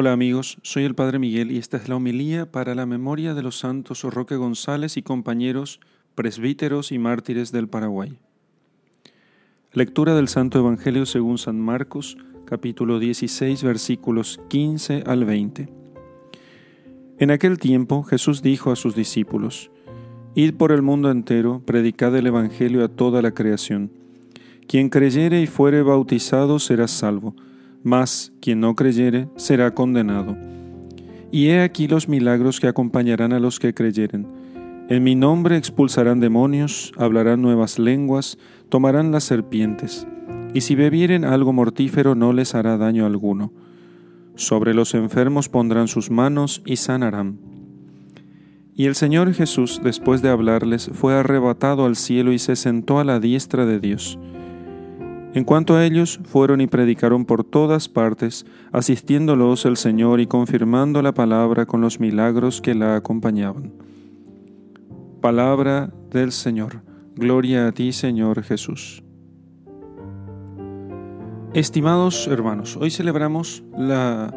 Hola amigos, soy el Padre Miguel y esta es la homilía para la memoria de los santos Roque González y compañeros presbíteros y mártires del Paraguay. Lectura del Santo Evangelio según San Marcos, capítulo 16, versículos 15 al 20. En aquel tiempo Jesús dijo a sus discípulos, Id por el mundo entero, predicad el Evangelio a toda la creación. Quien creyere y fuere bautizado será salvo mas quien no creyere será condenado. Y he aquí los milagros que acompañarán a los que creyeren. En mi nombre expulsarán demonios, hablarán nuevas lenguas, tomarán las serpientes, y si bebieren algo mortífero no les hará daño alguno. Sobre los enfermos pondrán sus manos y sanarán. Y el Señor Jesús, después de hablarles, fue arrebatado al cielo y se sentó a la diestra de Dios. En cuanto a ellos, fueron y predicaron por todas partes, asistiéndolos el Señor y confirmando la palabra con los milagros que la acompañaban. Palabra del Señor. Gloria a ti, Señor Jesús. Estimados hermanos, hoy celebramos la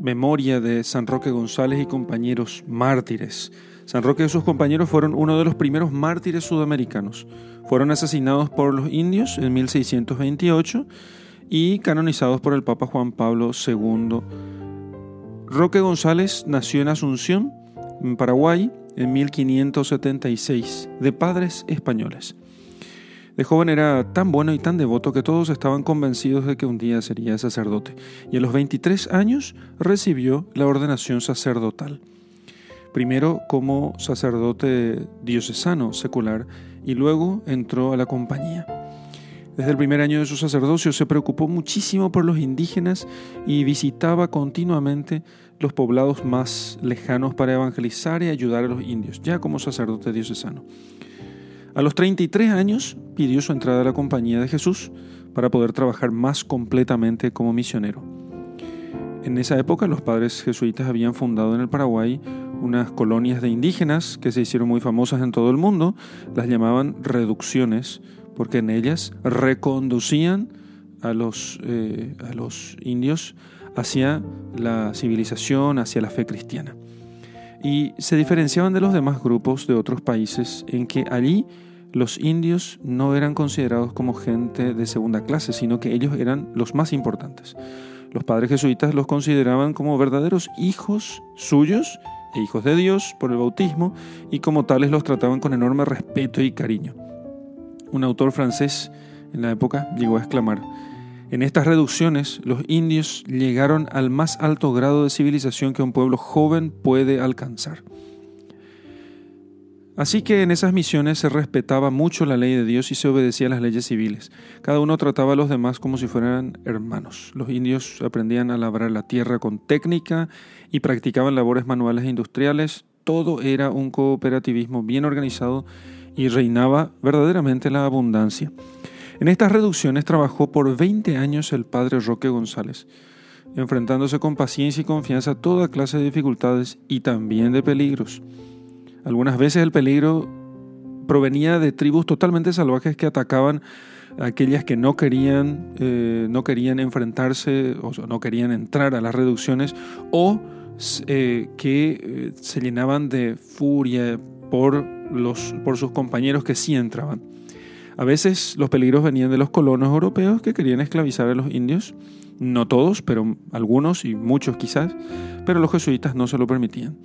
memoria de San Roque González y compañeros mártires. San Roque y sus compañeros fueron uno de los primeros mártires sudamericanos. Fueron asesinados por los indios en 1628 y canonizados por el Papa Juan Pablo II. Roque González nació en Asunción, en Paraguay, en 1576, de padres españoles. De joven era tan bueno y tan devoto que todos estaban convencidos de que un día sería sacerdote, y a los 23 años recibió la ordenación sacerdotal. Primero como sacerdote diocesano secular y luego entró a la compañía. Desde el primer año de su sacerdocio se preocupó muchísimo por los indígenas y visitaba continuamente los poblados más lejanos para evangelizar y ayudar a los indios, ya como sacerdote diocesano. A los 33 años pidió su entrada a la compañía de Jesús para poder trabajar más completamente como misionero. En esa época los padres jesuitas habían fundado en el Paraguay unas colonias de indígenas que se hicieron muy famosas en todo el mundo, las llamaban reducciones, porque en ellas reconducían a los, eh, a los indios hacia la civilización, hacia la fe cristiana. Y se diferenciaban de los demás grupos de otros países en que allí los indios no eran considerados como gente de segunda clase, sino que ellos eran los más importantes. Los padres jesuitas los consideraban como verdaderos hijos suyos e hijos de Dios por el bautismo y como tales los trataban con enorme respeto y cariño. Un autor francés en la época llegó a exclamar, en estas reducciones los indios llegaron al más alto grado de civilización que un pueblo joven puede alcanzar. Así que en esas misiones se respetaba mucho la ley de Dios y se obedecía a las leyes civiles. Cada uno trataba a los demás como si fueran hermanos. Los indios aprendían a labrar la tierra con técnica y practicaban labores manuales e industriales. Todo era un cooperativismo bien organizado y reinaba verdaderamente la abundancia. En estas reducciones trabajó por 20 años el padre Roque González, enfrentándose con paciencia y confianza a toda clase de dificultades y también de peligros. Algunas veces el peligro provenía de tribus totalmente salvajes que atacaban a aquellas que no querían, eh, no querían enfrentarse o no querían entrar a las reducciones o eh, que eh, se llenaban de furia por, los, por sus compañeros que sí entraban. A veces los peligros venían de los colonos europeos que querían esclavizar a los indios, no todos, pero algunos y muchos quizás, pero los jesuitas no se lo permitían.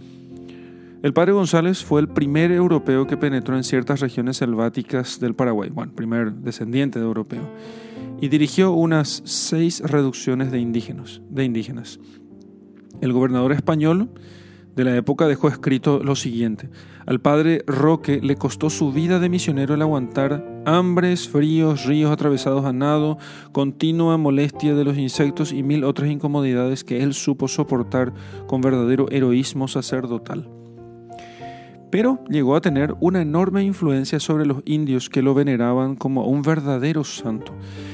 El padre González fue el primer europeo que penetró en ciertas regiones selváticas del Paraguay, bueno, primer descendiente de europeo, y dirigió unas seis reducciones de indígenas. De indígenas. El gobernador español de la época dejó escrito lo siguiente. Al padre Roque le costó su vida de misionero el aguantar hambres, fríos, ríos atravesados a nado, continua molestia de los insectos y mil otras incomodidades que él supo soportar con verdadero heroísmo sacerdotal pero llegó a tener una enorme influencia sobre los indios que lo veneraban como un verdadero santo.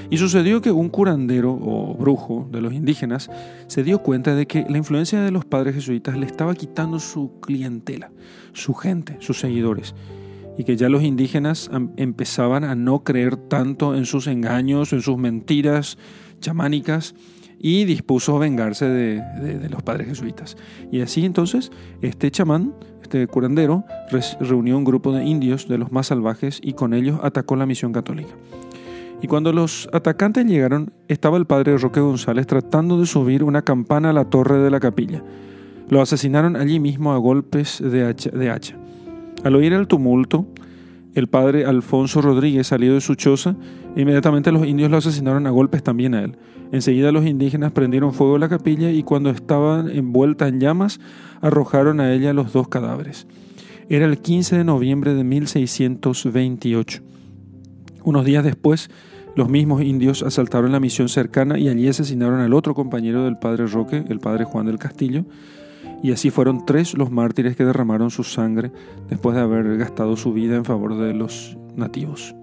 Y sucedió que un curandero o brujo de los indígenas se dio cuenta de que la influencia de los padres jesuitas le estaba quitando su clientela, su gente, sus seguidores, y que ya los indígenas empezaban a no creer tanto en sus engaños, en sus mentiras chamánicas, y dispuso vengarse de, los padres jesuitas. Y así entonces este chamán, este curandero, reunió un grupo de indios de los más salvajes y con ellos atacó la misión católica. Y cuando los atacantes llegaron, estaba el padre Roque González tratando de subir una campana a la torre de la capilla. Lo asesinaron allí mismo a golpes de hacha. De hacha. Al oír el tumulto, el padre Alfonso Rodríguez salió de su choza inmediatamente los indios lo asesinaron a golpes también a él. Enseguida los indígenas prendieron fuego a la capilla y cuando estaban envuelta en llamas, arrojaron a ella los dos cadáveres. Era el 15 de noviembre de 1628. Unos días después, los mismos indios asaltaron la misión cercana y allí asesinaron al otro compañero del padre Roque, el padre Juan del Castillo, y así fueron tres los mártires que derramaron su sangre después de haber gastado su vida en favor de los nativos.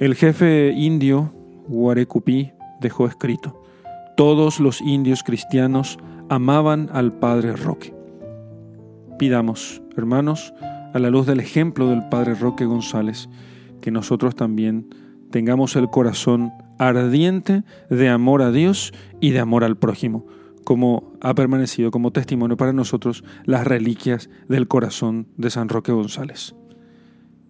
El jefe indio, Guarecupí, dejó escrito, todos los indios cristianos amaban al Padre Roque. Pidamos, hermanos, a la luz del ejemplo del Padre Roque González, que nosotros también tengamos el corazón ardiente de amor a Dios y de amor al prójimo como ha permanecido como testimonio para nosotros las reliquias del corazón de San Roque González.